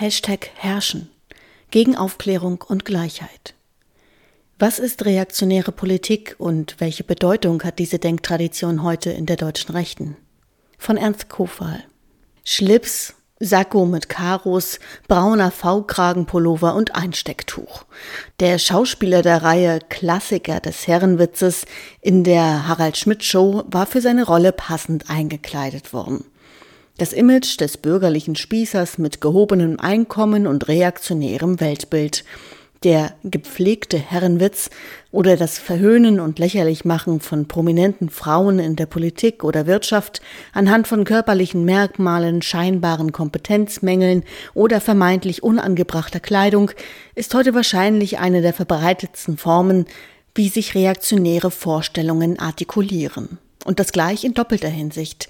Hashtag Herrschen gegen Aufklärung und Gleichheit. Was ist reaktionäre Politik und welche Bedeutung hat diese Denktradition heute in der deutschen Rechten? Von Ernst Kofal. Schlips, Sakko mit Karos, brauner V-Kragenpullover und Einstecktuch. Der Schauspieler der Reihe Klassiker des Herrenwitzes in der Harald Schmidt Show war für seine Rolle passend eingekleidet worden. Das Image des bürgerlichen Spießers mit gehobenem Einkommen und reaktionärem Weltbild – der gepflegte Herrenwitz oder das Verhöhnen und Lächerlichmachen von prominenten Frauen in der Politik oder Wirtschaft anhand von körperlichen Merkmalen, scheinbaren Kompetenzmängeln oder vermeintlich unangebrachter Kleidung ist heute wahrscheinlich eine der verbreitetsten Formen, wie sich reaktionäre Vorstellungen artikulieren. Und das gleich in doppelter Hinsicht.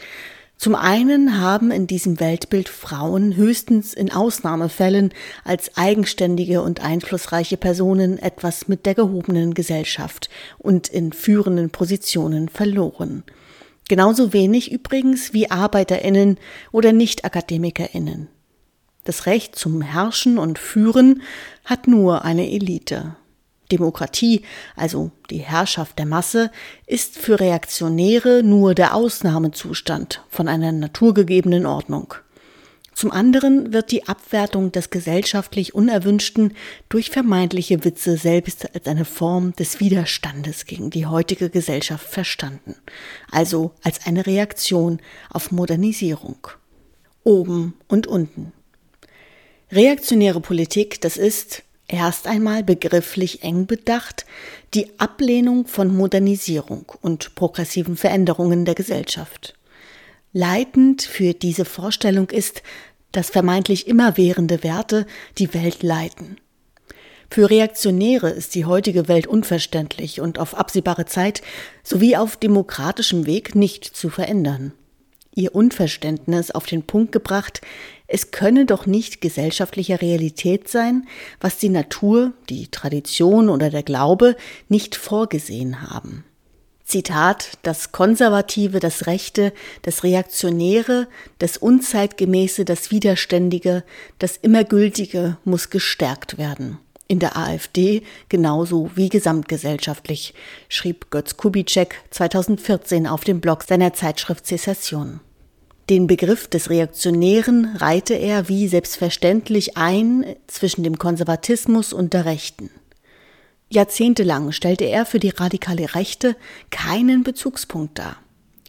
Zum einen haben in diesem Weltbild Frauen höchstens in Ausnahmefällen als eigenständige und einflussreiche Personen etwas mit der gehobenen Gesellschaft und in führenden Positionen verloren. Genauso wenig übrigens wie Arbeiterinnen oder Nicht-Akademikerinnen. Das Recht zum Herrschen und Führen hat nur eine Elite. Demokratie, also die Herrschaft der Masse, ist für Reaktionäre nur der Ausnahmezustand von einer naturgegebenen Ordnung. Zum anderen wird die Abwertung des gesellschaftlich Unerwünschten durch vermeintliche Witze selbst als eine Form des Widerstandes gegen die heutige Gesellschaft verstanden, also als eine Reaktion auf Modernisierung. Oben und unten. Reaktionäre Politik, das ist, Erst einmal begrifflich eng bedacht die Ablehnung von Modernisierung und progressiven Veränderungen der Gesellschaft. Leitend für diese Vorstellung ist, dass vermeintlich immerwährende Werte die Welt leiten. Für Reaktionäre ist die heutige Welt unverständlich und auf absehbare Zeit sowie auf demokratischem Weg nicht zu verändern. Ihr Unverständnis auf den Punkt gebracht, es könne doch nicht gesellschaftliche Realität sein, was die Natur, die Tradition oder der Glaube nicht vorgesehen haben. Zitat, das Konservative, das Rechte, das Reaktionäre, das Unzeitgemäße, das Widerständige, das Immergültige muss gestärkt werden. In der AfD genauso wie gesamtgesellschaftlich, schrieb Götz Kubitschek 2014 auf dem Blog seiner Zeitschrift Sezession. Den Begriff des Reaktionären reihte er wie selbstverständlich ein zwischen dem Konservatismus und der Rechten. Jahrzehntelang stellte er für die radikale Rechte keinen Bezugspunkt dar.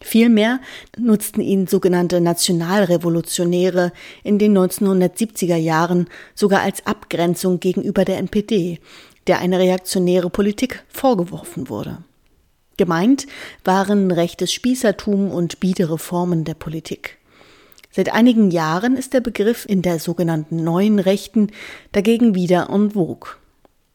Vielmehr nutzten ihn sogenannte Nationalrevolutionäre in den 1970er Jahren sogar als Abgrenzung gegenüber der NPD, der eine reaktionäre Politik vorgeworfen wurde. Gemeint waren rechtes Spießertum und biedere Formen der Politik. Seit einigen Jahren ist der Begriff in der sogenannten neuen Rechten dagegen wieder en vogue.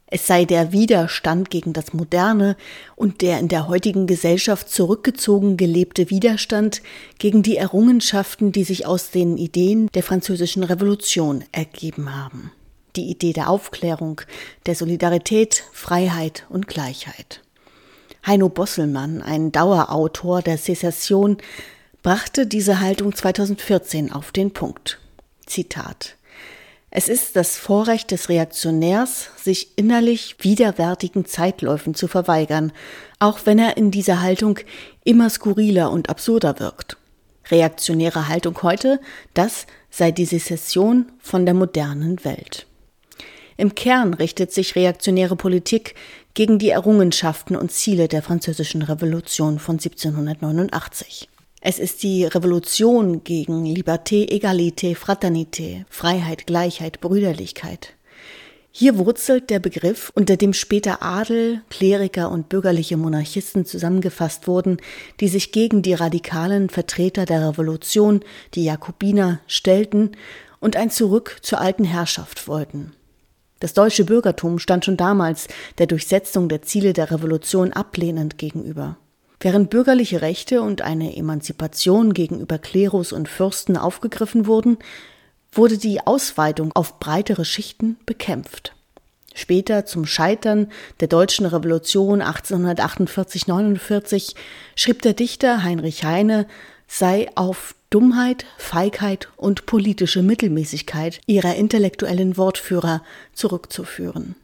Es sei der Widerstand gegen das Moderne und der in der heutigen Gesellschaft zurückgezogen gelebte Widerstand gegen die Errungenschaften, die sich aus den Ideen der französischen Revolution ergeben haben. Die Idee der Aufklärung, der Solidarität, Freiheit und Gleichheit. Heino Bosselmann, ein Dauerautor der Sezession, brachte diese Haltung 2014 auf den Punkt. Zitat es ist das Vorrecht des Reaktionärs, sich innerlich widerwärtigen Zeitläufen zu verweigern, auch wenn er in dieser Haltung immer skurriler und absurder wirkt. Reaktionäre Haltung heute, das sei die Sezession von der modernen Welt. Im Kern richtet sich reaktionäre Politik gegen die Errungenschaften und Ziele der französischen Revolution von 1789. Es ist die Revolution gegen Liberté, Egalité, Fraternité, Freiheit, Gleichheit, Brüderlichkeit. Hier wurzelt der Begriff, unter dem später Adel, Kleriker und bürgerliche Monarchisten zusammengefasst wurden, die sich gegen die radikalen Vertreter der Revolution, die Jakobiner, stellten und ein Zurück zur alten Herrschaft wollten. Das deutsche Bürgertum stand schon damals der Durchsetzung der Ziele der Revolution ablehnend gegenüber. Während bürgerliche Rechte und eine Emanzipation gegenüber Klerus und Fürsten aufgegriffen wurden, wurde die Ausweitung auf breitere Schichten bekämpft. Später zum Scheitern der deutschen Revolution 1848-49 schrieb der Dichter Heinrich Heine sei auf Dummheit, Feigheit und politische Mittelmäßigkeit ihrer intellektuellen Wortführer zurückzuführen.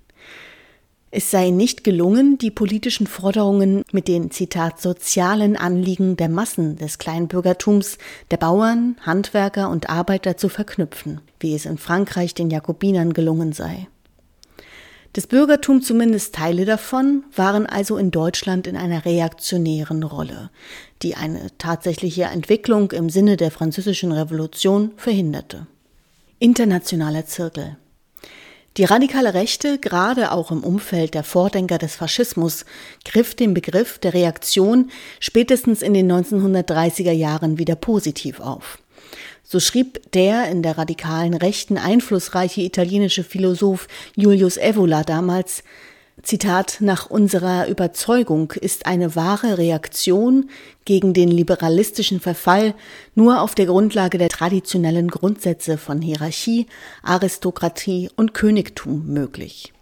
Es sei nicht gelungen, die politischen Forderungen mit den, Zitat, sozialen Anliegen der Massen des Kleinbürgertums, der Bauern, Handwerker und Arbeiter zu verknüpfen, wie es in Frankreich den Jakobinern gelungen sei. Das Bürgertum, zumindest Teile davon, waren also in Deutschland in einer reaktionären Rolle, die eine tatsächliche Entwicklung im Sinne der Französischen Revolution verhinderte. Internationaler Zirkel die radikale Rechte, gerade auch im Umfeld der Vordenker des Faschismus, griff den Begriff der Reaktion spätestens in den 1930er Jahren wieder positiv auf. So schrieb der in der radikalen Rechten einflussreiche italienische Philosoph Julius Evola damals, Zitat, nach unserer Überzeugung ist eine wahre Reaktion gegen den liberalistischen Verfall nur auf der Grundlage der traditionellen Grundsätze von Hierarchie, Aristokratie und Königtum möglich.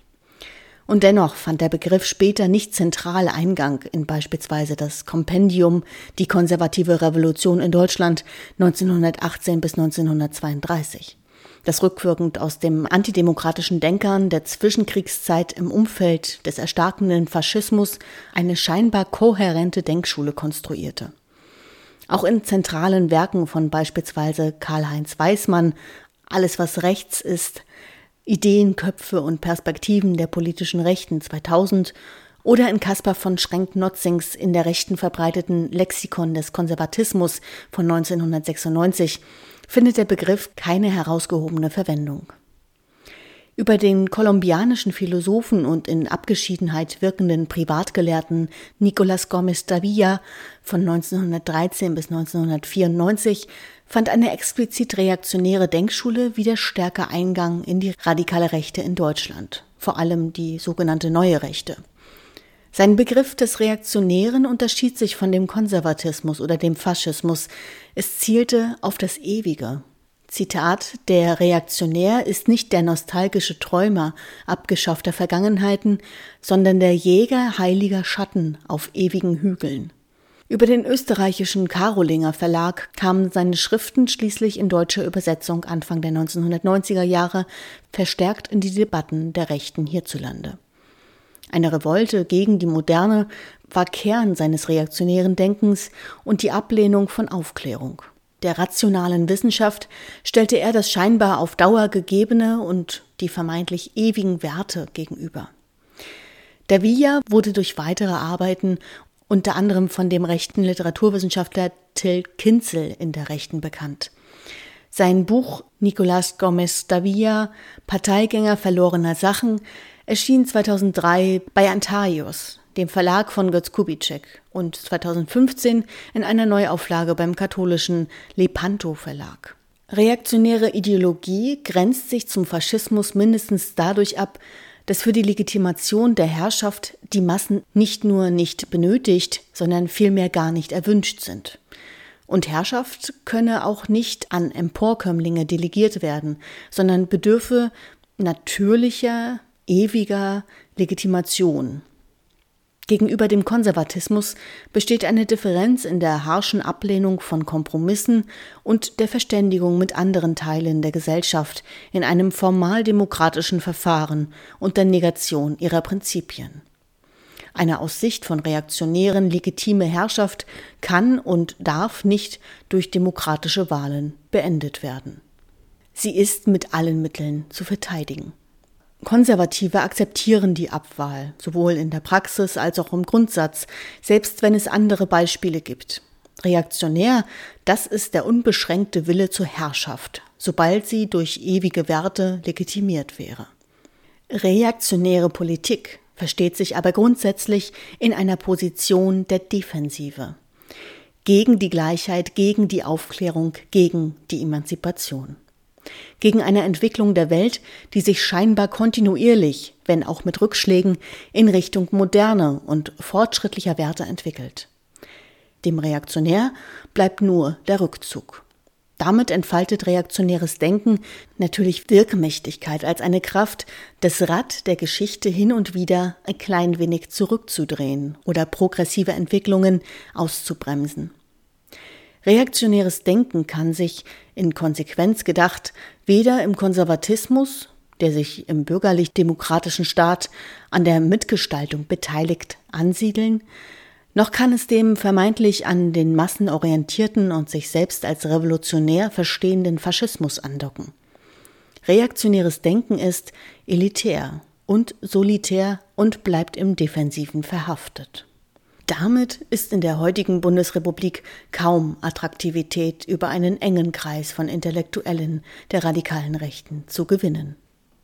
Und dennoch fand der Begriff später nicht zentral Eingang in beispielsweise das Kompendium Die konservative Revolution in Deutschland 1918 bis 1932 das rückwirkend aus dem antidemokratischen Denkern der Zwischenkriegszeit im Umfeld des erstarkenden Faschismus eine scheinbar kohärente Denkschule konstruierte. Auch in zentralen Werken von beispielsweise Karl-Heinz Weismann Alles, was rechts ist, Ideen, Köpfe und Perspektiven der politischen Rechten 2000 oder in Caspar von Schrenk-Notzings in der Rechten verbreiteten Lexikon des Konservatismus von 1996 findet der Begriff keine herausgehobene Verwendung. Über den kolumbianischen Philosophen und in Abgeschiedenheit wirkenden Privatgelehrten Nicolas Gómez Davila von 1913 bis 1994 fand eine explizit reaktionäre Denkschule wieder stärker Eingang in die radikale Rechte in Deutschland, vor allem die sogenannte Neue Rechte. Sein Begriff des Reaktionären unterschied sich von dem Konservatismus oder dem Faschismus. Es zielte auf das Ewige. Zitat, der Reaktionär ist nicht der nostalgische Träumer abgeschaffter Vergangenheiten, sondern der Jäger heiliger Schatten auf ewigen Hügeln. Über den österreichischen Karolinger Verlag kamen seine Schriften schließlich in deutscher Übersetzung Anfang der 1990er Jahre verstärkt in die Debatten der Rechten hierzulande. Eine Revolte gegen die Moderne war Kern seines reaktionären Denkens und die Ablehnung von Aufklärung. Der rationalen Wissenschaft stellte er das scheinbar auf Dauer gegebene und die vermeintlich ewigen Werte gegenüber. Der Villa wurde durch weitere Arbeiten unter anderem von dem rechten Literaturwissenschaftler Till Kinzel in der Rechten bekannt. Sein Buch Nicolas Gomez Davia Parteigänger verlorener Sachen erschien 2003 bei Antarius, dem Verlag von Götz Kubitschek, und 2015 in einer Neuauflage beim katholischen Lepanto Verlag. Reaktionäre Ideologie grenzt sich zum Faschismus mindestens dadurch ab, dass für die Legitimation der Herrschaft die Massen nicht nur nicht benötigt, sondern vielmehr gar nicht erwünscht sind. Und Herrschaft könne auch nicht an Emporkömmlinge delegiert werden, sondern bedürfe natürlicher, ewiger Legitimation. Gegenüber dem Konservatismus besteht eine Differenz in der harschen Ablehnung von Kompromissen und der Verständigung mit anderen Teilen der Gesellschaft in einem formal demokratischen Verfahren und der Negation ihrer Prinzipien. Eine aus Sicht von Reaktionären legitime Herrschaft kann und darf nicht durch demokratische Wahlen beendet werden. Sie ist mit allen Mitteln zu verteidigen. Konservative akzeptieren die Abwahl, sowohl in der Praxis als auch im Grundsatz, selbst wenn es andere Beispiele gibt. Reaktionär, das ist der unbeschränkte Wille zur Herrschaft, sobald sie durch ewige Werte legitimiert wäre. Reaktionäre Politik versteht sich aber grundsätzlich in einer Position der Defensive. Gegen die Gleichheit, gegen die Aufklärung, gegen die Emanzipation gegen eine Entwicklung der Welt, die sich scheinbar kontinuierlich, wenn auch mit Rückschlägen, in Richtung moderner und fortschrittlicher Werte entwickelt. Dem Reaktionär bleibt nur der Rückzug. Damit entfaltet reaktionäres Denken natürlich Wirkmächtigkeit als eine Kraft, das Rad der Geschichte hin und wieder ein klein wenig zurückzudrehen oder progressive Entwicklungen auszubremsen. Reaktionäres Denken kann sich, in Konsequenz gedacht, weder im Konservatismus, der sich im bürgerlich-demokratischen Staat an der Mitgestaltung beteiligt, ansiedeln, noch kann es dem vermeintlich an den Massen orientierten und sich selbst als revolutionär verstehenden Faschismus andocken. Reaktionäres Denken ist elitär und solitär und bleibt im Defensiven verhaftet. Damit ist in der heutigen Bundesrepublik kaum Attraktivität über einen engen Kreis von Intellektuellen der radikalen Rechten zu gewinnen.